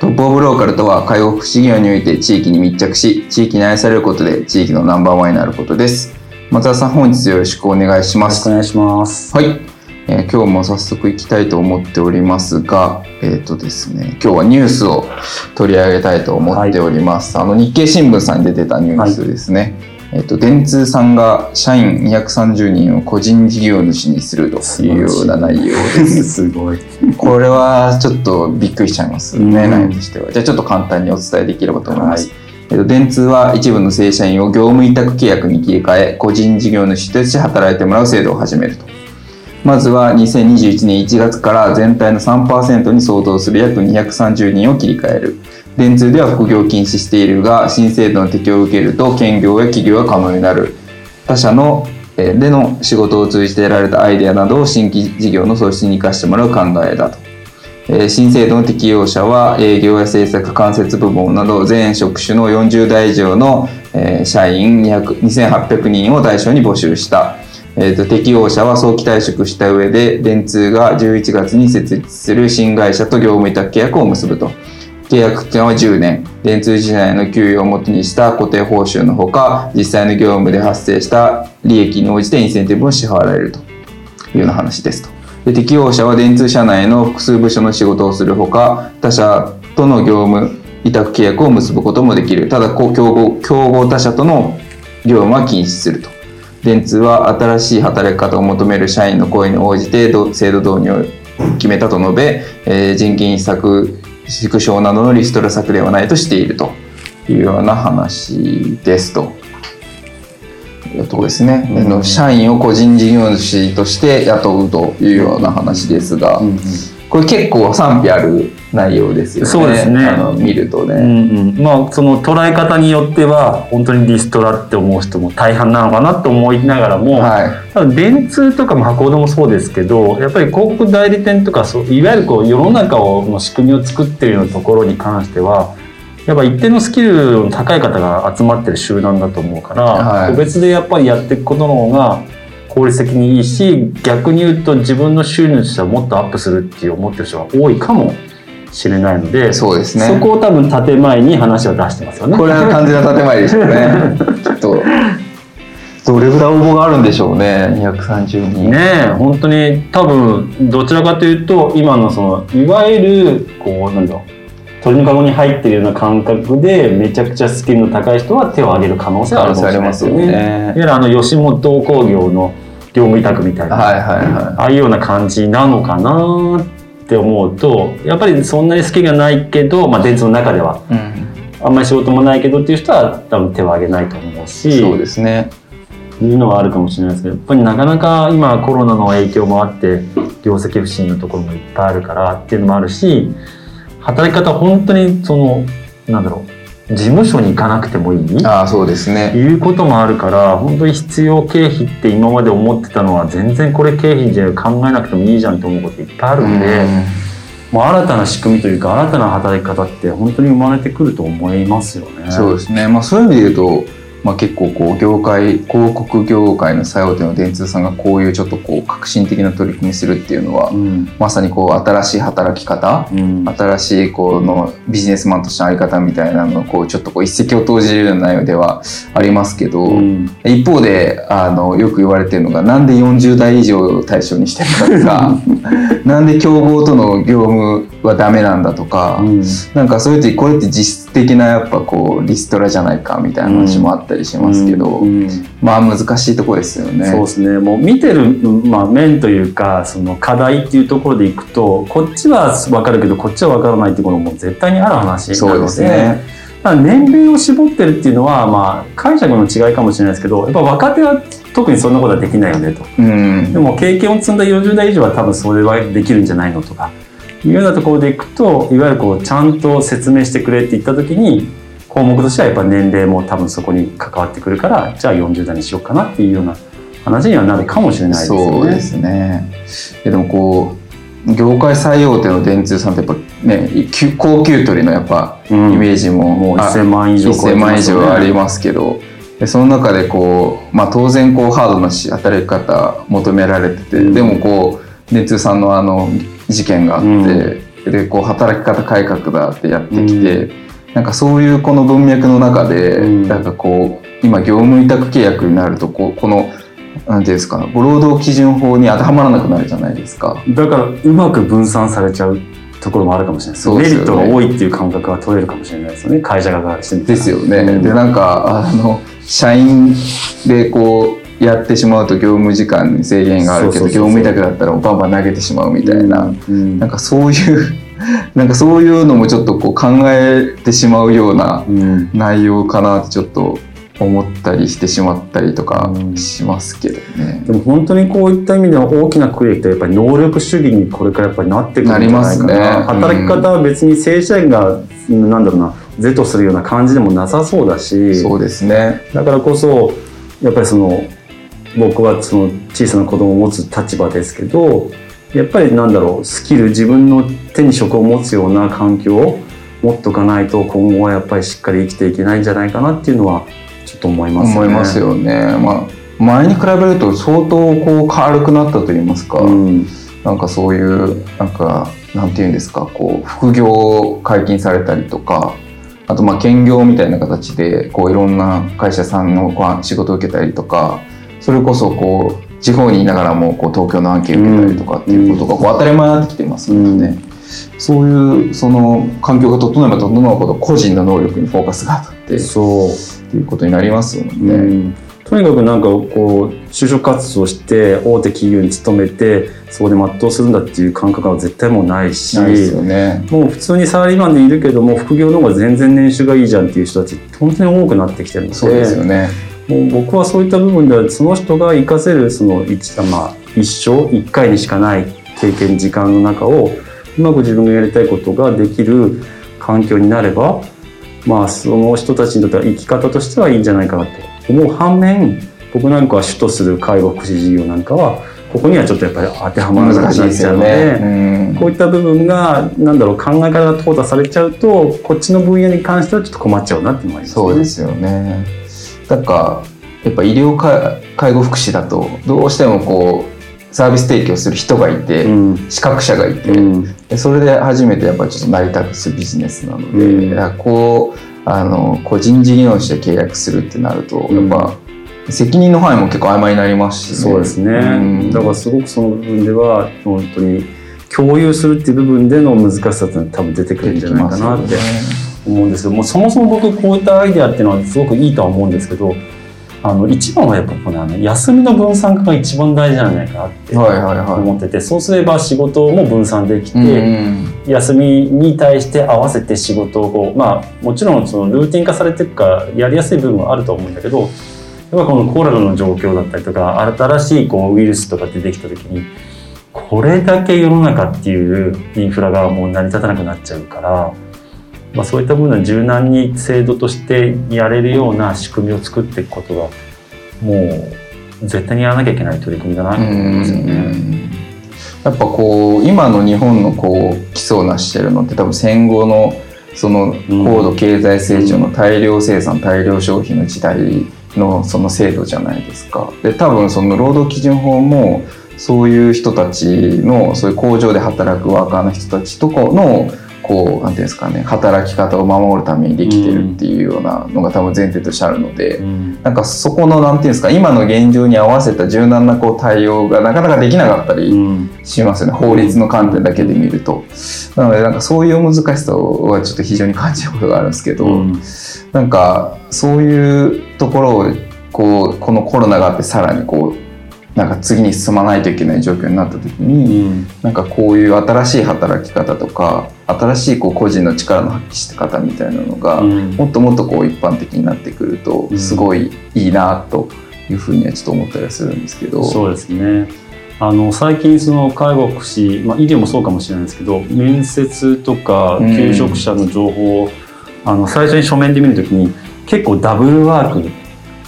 トップオブローカルとは介護福祉業において地域に密着し地域に愛されることで地域のナンバーワンになることです。松田さん本日よろしくお願いします。よろしくお願いします。はい、えー今日も早速いきたいと思っておりますがえっ、とですね今日はニュースを取り上げたいと思っております、あの日経新聞さんに出てたニュースですね、えっ、と電通さんが社員230人を個人事業主にするというような内容ですすごいこれはちょっとびっくりしちゃいますね、うん内容としては。じゃあちょっと簡単にお伝えできればと思います。えっと、電通は一部の正社員を業務委託契約に切り替え、個人事業主として働いてもらう制度を始めると。まずは2021年1月から全体の3%に相当する約230人を切り替える。電通では副業を禁止しているが、新制度の適用を受けると兼業や企業が可能になる。他社のでの仕事を通じて得られたアイデアなどを新規事業の創出に生かしてもらう考えだと。新制度の適用者は営業や制作間接部門など全職種の40代以上の、社員2800人を対象に募集した、適用者は早期退職した上で電通が11月に設立する新会社と業務委託契約を結ぶと契約期間は10年。電通時代の給与をもとにした固定報酬のほか実際の業務で発生した利益に応じてインセンティブを支払われるというような話ですと。で適用者は電通社内の複数部署の仕事をするほか他社との業務委託契約を結ぶこともできる。ただ競合競合他社との業務は禁止すると。電通は新しい働き方を求める社員の声に応じて制度導入を決めたと述べ、えー人件費削縮小などのリストラ策ではないとしているというような話ですと。いうとこですね、あの社員を個人事業主として雇うというような話ですが、うんうんこれ結構賛否ある内容ですよね。そうですね。あの見るとね、うんうん。まあその捉え方によっては本当にリストラって思う人も大半なのかなと思いながらも、はい。ただ電通とかも博報堂もそうですけどやっぱり広告代理店とかそういわゆるこう世の中をの仕組みを作っているようなところに関してはやっぱ一定のスキルの高い方が集まってる集団だと思うから、はい。個別でやっぱりやっていくことの方が効率的にいいし逆に言うと自分の収入としてはもっとアップするっていう思ってる人が多いかもしれないのでそうですね。そこを多分建前に話を出してますよね。これは完全な建前でし ょうねきっと。どれぐらい応募があるんでしょうね。230人。ねえ本当に多分どちらかというと今のそのいわゆるこうなんだろう鳥の籠に入ってるような感覚でめちゃくちゃスキルの高い人は手を挙げる可能性はあるかもしれないですよね。いわゆるあの吉本興業の業務委託みたいな、はいはいはああいうような感じなのかなって思うとやっぱりそんなにスキルがないけど、まあ、電通の中では。いうん。あんまり仕事もないけどっていう人は多分手を挙げないと思うし。そうですね。いうのはあるかもしれないですけどやっぱりなかなか今コロナの影響もあって業績不振のところもいっぱいあるからっていうのもあるし働き方本当にそのなんだろう事務所に行かなくてもいい？ああそうですね。いうこともあるから本当に必要経費って今まで思ってたのは全然これ経費じゃ考えなくてもいいじゃんと思うこといっぱいあるんで、もう新たな仕組みというか新たな働き方って本当に生まれてくると思いますよね。そうですね、まあ、そういう意味で言うと、まあ、結構こう業界広告業界の最大手の電通さんがこういうちょっとこう革新的な取り組みするっていうのは、うん。まさにこう新しい働き方うん。新しいこのビジネスマンとしてのあり方みたいなのをこうちょっとこう一石を投じるような内容ではありますけど、うん。一方であのよく言われてるのがなんで40代以上を対象にしてるかとか なんで競合との業務はダメなんだとか、うん。なんかそういう時これって実質的なやっぱこうリストラじゃないかみたいな話もあったったりしますけど、うんまあ難しいところですよね。そうですねもう見てる、まあ、面というかその課題っていうところでいくとこっちは分かるけどこっちは分からないってことも絶対にある話なのでそうですね。まあ年齢を絞ってるっていうのは、まあ、解釈の違いかもしれないですけどやっぱ若手は特にそんなことはできないよねと。うんでも経験を積んだ40代以上は多分それはできるんじゃないのとかいうようなところでいくといわゆるこうちゃんと説明してくれって言った時に項目としてはやっぱ年齢も多分そこに関わってくるからじゃあ40代にしようかなっていうような話にはなるかもしれないですよね。そうですね。でもこう業界最大手の電通さんってやっぱねき高級取りのやっぱうん。イメージも、もうあ1000万以上超え1000万以上ありますけどでその中でこう、まあ、当然こうハードなし働き方求められてて、うん。でもこう電通さんのあの事件があって、でこう働き方改革だってやってきて、なんかそういうこの文脈の中で、うんなんかこう今業務委託契約になるとこうこのなんていうんですか労働基準法に当てはまらなくなるじゃないですか。だからうまく分散されちゃうところもあるかもしれないですねメリットが多いっていう感覚は取れるかもしれないですよね会社側からしてみたらですよね。うんでなんかあの社員でこうやってしまうと業務時間に制限があるけど業務委託だったらバンバン投げてしまうみたいな、うんなんかそういう なんかそういうのもちょっとこう考えてしまうようなうん。内容かなってちょっと思ったりしてしまったりとかうん。しますけどね。でも本当にこういった意味では大きな区域とやっぱり能力主義にこれからやっぱりなってくるんじゃないかな。なね。働き方は別に正社員が、なんだろうな是とするような感じでもなさそうだし。そうですね。だからこそやっぱりその僕はその小さな子供を持つ立場ですけどやっぱりなんだろうスキル自分の手に職を持つような環境を持っとかないと今後はやっぱりしっかり生きていけないんじゃないかなっていうのはちょっと思いますね。思いますよね。まあ前に比べると相当こう軽くなったと言いますか。うんなんかそういうなんかなんていうんですかこう副業を解禁されたりとかあとまあ兼業みたいな形でこういろんな会社さんのこう仕事を受けたりとかそれこそこう地方にいながらもこう東京の案件受けたりとかっていうことがこう当たり前になってきてますのでね、そういうその環境が整えば整うほど個人の能力にフォーカスが当たって。そう。っていうことになりますよね。うん。とにかくなんかこう就職活動して大手企業に勤めてそこで全うするんだっていう感覚は絶対もうないし。ないですよね。もう普通にサラリーマンでいるけども副業の方が全然年収がいいじゃんっていう人たち本当に多くなってきてるので。そうですよね。もう僕はそういった部分ではその人が活かせるその一,、まあ、一生一回にしかない経験時間の中をうまく自分がやりたいことができる環境になればまあその人たちにとっては生き方としてはいいんじゃないかなと思う反面僕なんかは主とする介護福祉事業なんかはここにはちょっとやっぱり当てはまらなくなっ難しいですよちゃうので。ね。うんこういった部分がなんだろう考え方が淘汰されちゃうとこっちの分野に関してはちょっと困っちゃうなっていうのもありますね。そうですよね。なんかやっぱ医療か介護福祉だとどうしてもこうサービス提供する人がいて、うん。資格者がいて、うん。でそれで初めてやっぱりちょっと成り立つビジネスなので、うん。こうあの個人事業主で契約するってなると、うん。やっぱ責任の範囲も結構曖昧になりますし、そうですね、うん。だからすごくその部分では本当に共有するっていう部分での難しさって多分出てくるんじゃないかなって思うんですけどもうそもそも僕こういったアイデアっていうのはすごくいいとは思うんですけどあの一番はやっぱこのあの休みの分散化が一番大事なんじゃないかなってはいはいはい。思ってて、そうすれば仕事も分散できて、うん休みに対して合わせて仕事をこうまあもちろんそのルーティン化されてるからやりやすい部分はあると思うんだけどやっぱこのコロナの状況だったりとか新しいこうウイルスとか出てきた時にこれだけ世の中っていうインフラがもう成り立たなくなっちゃうから、まあ、そういった部分は柔軟に制度としてやれるような仕組みを作っていくことがもう絶対にやらなきゃいけない取り組みだなと思いますよね。やっぱこう今の日本のこう基礎を成してるのって多分戦後のその高度経済成長の大量生産、大量消費の時代のその制度じゃないですか。で多分その労働基準法もそういう人たちのそういう工場で働くワーカーの人たちとかのここうなんていうんですかね働き方を守るためにできてるっていうようなのが多分前提としてあるので、うん。なんかそこのなんていうんですか今の現状に合わせた柔軟なこう対応がなかなかできなかったりうん。しますよね、法律の観点だけで見ると。なのでなんかそういう難しさはちょっと非常に感じることがあるんですけど、うん。なんかそういうところをこうこのコロナがあってさらにこうなんか次に進まないといけない状況になった時に、うん。なんかこういう新しい働き方とか新しいこう個人の力の発揮して方みたいなのが、うん。もっともっとこう一般的になってくるとうん。すごいいいなというふうにはちょっと思ったりはするんですけど。そうですね。あの最近その介護福祉、まあ、医療もそうかもしれないですけど面接とかうん。求職者の情報を、あの最初に書面で見るときに結構ダブルワーク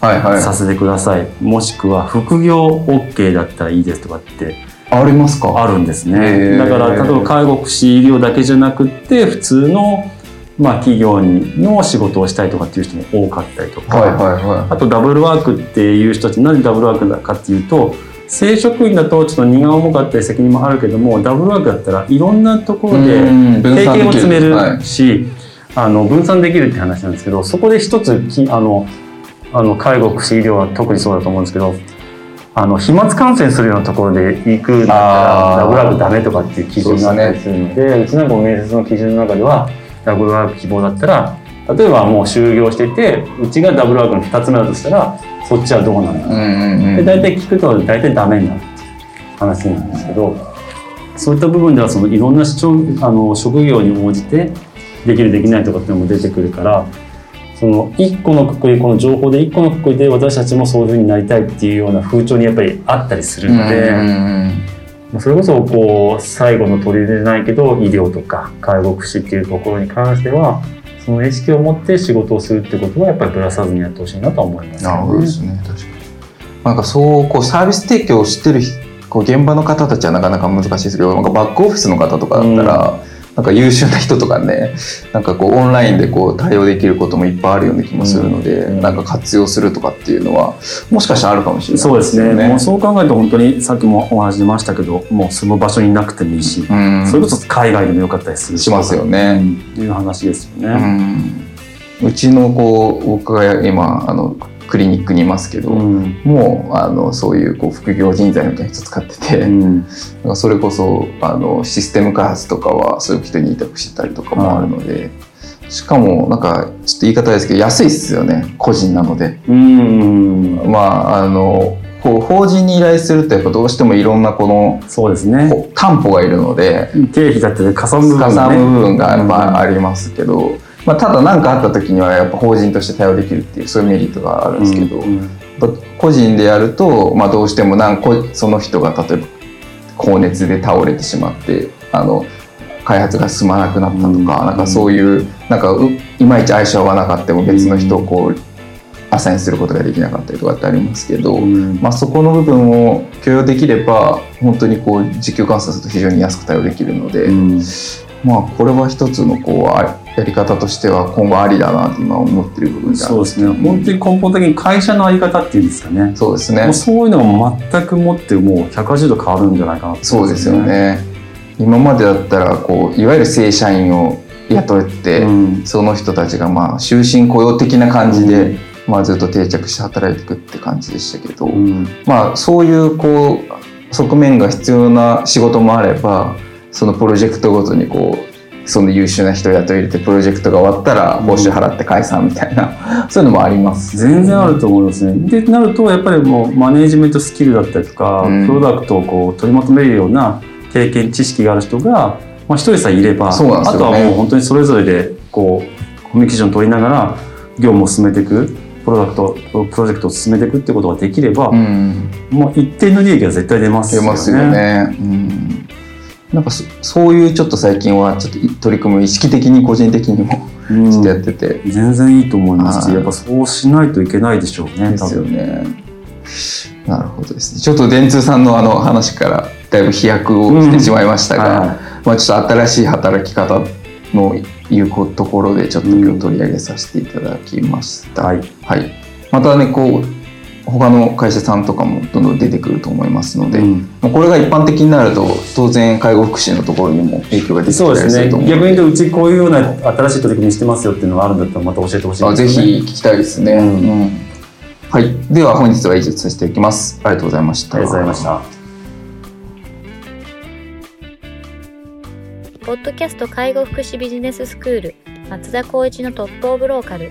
させてください、もしくは副業 OK だったらいいですとかってありますか？あるんですへねー。だから例えば介護福祉医療だけじゃなくって普通の、まあ、企業の仕事をしたいとかっていう人も多かったりとか、はいはいはあとダブルワークっていう人たちなんでダブルワークだかっていうと正職員だとちょっと荷が重かったり責任もあるけどもダブルワークだったらいろんなところで経験を積めはい。るし、あの分散できるって話なんですけどそこで一つきあのあの介護福祉医療は特にそうだと思うんですけどあの飛沫感染するようなところで行くんだったらダブルワークダメとかっていう基準があったりするのでうちなんかも面接の基準の中ではダブルワーク希望だったら例えばもう就業しててうちがダブルワークの2つ目だとしたらそっちはどうなんだうんうんうん。で大体聞くと大体ダメになる話なんですけどそういった部分ではそのいろんな主張あの職業に応じてできるできないとかっていうのも出てくるからその一個のくくりこの情報で一個のくくりで私たちもそういうふうになりたいっていうような風潮にやっぱりあったりするので、それこそこう最後の取り入れないけど医療とか介護福祉っていうところに関してはその意識を持って仕事をするってことはやっぱりぶらさずにやってほしいなとは思いますよね。なるほどですね。確かに。なんかそうこうサービス提供をしてる人こう現場の方たちはなかなか難しいですけどなんかバックオフィスの方とかだったら、なんか優秀な人とかねなんかこうオンラインでこう対応できることもいっぱいあるような気もするので、うん。なんか活用するとかっていうのはもしかしたらあるかもしれないそうですね。よもうそう考えると本当にさっきもお話出ましたけどもうその場所にいなくてもいいし、うん。それこそ海外でもよかったりするし。ますよね。うんいう話ですようね。ん。うちのこう僕が今あのクリニックにいますけど、うん。もうあのそういうこう副業人材みたいな人使ってて、うん。かそれこそあのシステム開発とかはそういう人に委託してたりとかもあるので、しかもなんかちょっと言い方ですけど安いっすよね個人なので。うん。まああのこう法人に依頼するとやっぱどうしてもいろんなこのそうですね。担保がいるので経費だってかさむ部分がね。む部分がやっぱうんありますけど、まあ、ただ何かあった時にはやっぱ法人として対応できるっていうそういうメリットがあるんですけど、うんうん。個人でやると、まあ、どうしてもなんこその人が例えば高熱で倒れてしまってあの開発が進まなくなったとか、うん。なんかそういうなんかういまいち相性合わなかったも別の人をこうアサインすることができなかったりとかってありますけど、うん。まあ、そこの部分を許容できれば本当にこう時給換算すると非常に安く対応できるので、うんまあこれは一つのこうあやり方としては今後ありだなと今思ってる部分であるそうですね。本当に根本的に会社のあり方っていうんですかね。そうですねもうそういうのが全くもってもう180度変わるんじゃないかなとそうですよ。ね。今までだったらこういわゆる正社員を雇って、うんその人たちがまあ終身雇用的な感じで、まあ、ずっと定着して働いていくって感じでしたけど、うんまあそういうこう側面が必要な仕事もあればそのプロジェクトごとにこうその優秀な人を雇い入れてプロジェクトが終わったら報酬払って解散みたいな、そういうのもあります。全然あると思いますね。でなるとやっぱりもうマネージメントスキルだったりとか、うんプロダクトをこう取りまとめるような経験知識がある人が、まあ、一人さえいれば、そうなんですよねあとはもう本当にそれぞれでこうコミュニケーションを取りながら業務を進めていくプロダクトプロジェクトを進めていくってことができれば、うんもう一定の利益が絶対出ますよね。出ますよね。うんなんかそそういうちょっと最近はちょっと取り組みを意識的に個人的にもうんちょっとやってて、全然いいと思いますし、はいやっぱそうしないといけないでしょうね。ですよね。なるほどですね。ちょっと電通さんのあの話からだいぶ飛躍をしてしまいましたが、はまあちょっと新しい働き方のいうところでちょっと今日取り上げさせていただきました。はい。はい。またねこう他の会社さんとかもどんどん出てくると思いますので、うん。まあこれが一般的になると当然介護福祉のところにも影響が出てきそうですねたりすると思うので。逆に言うとうちこういうような新しい取り組みしてますよっていうのがあるんだったらまた教えてほしいあぜですね。ひ聞きたいですね、うん。うん。はい。では本日は以上とさせていきます。ありがとうございました。ありがとうございました。ポッドキャスト介護福祉ビジネススクール松田光一のトップオブローカル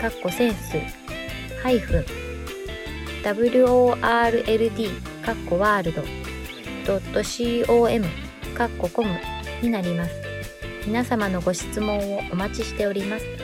かっこセンスハイフン world かっこワールド .com かっこコムになります。皆様のご質問をお待ちしております。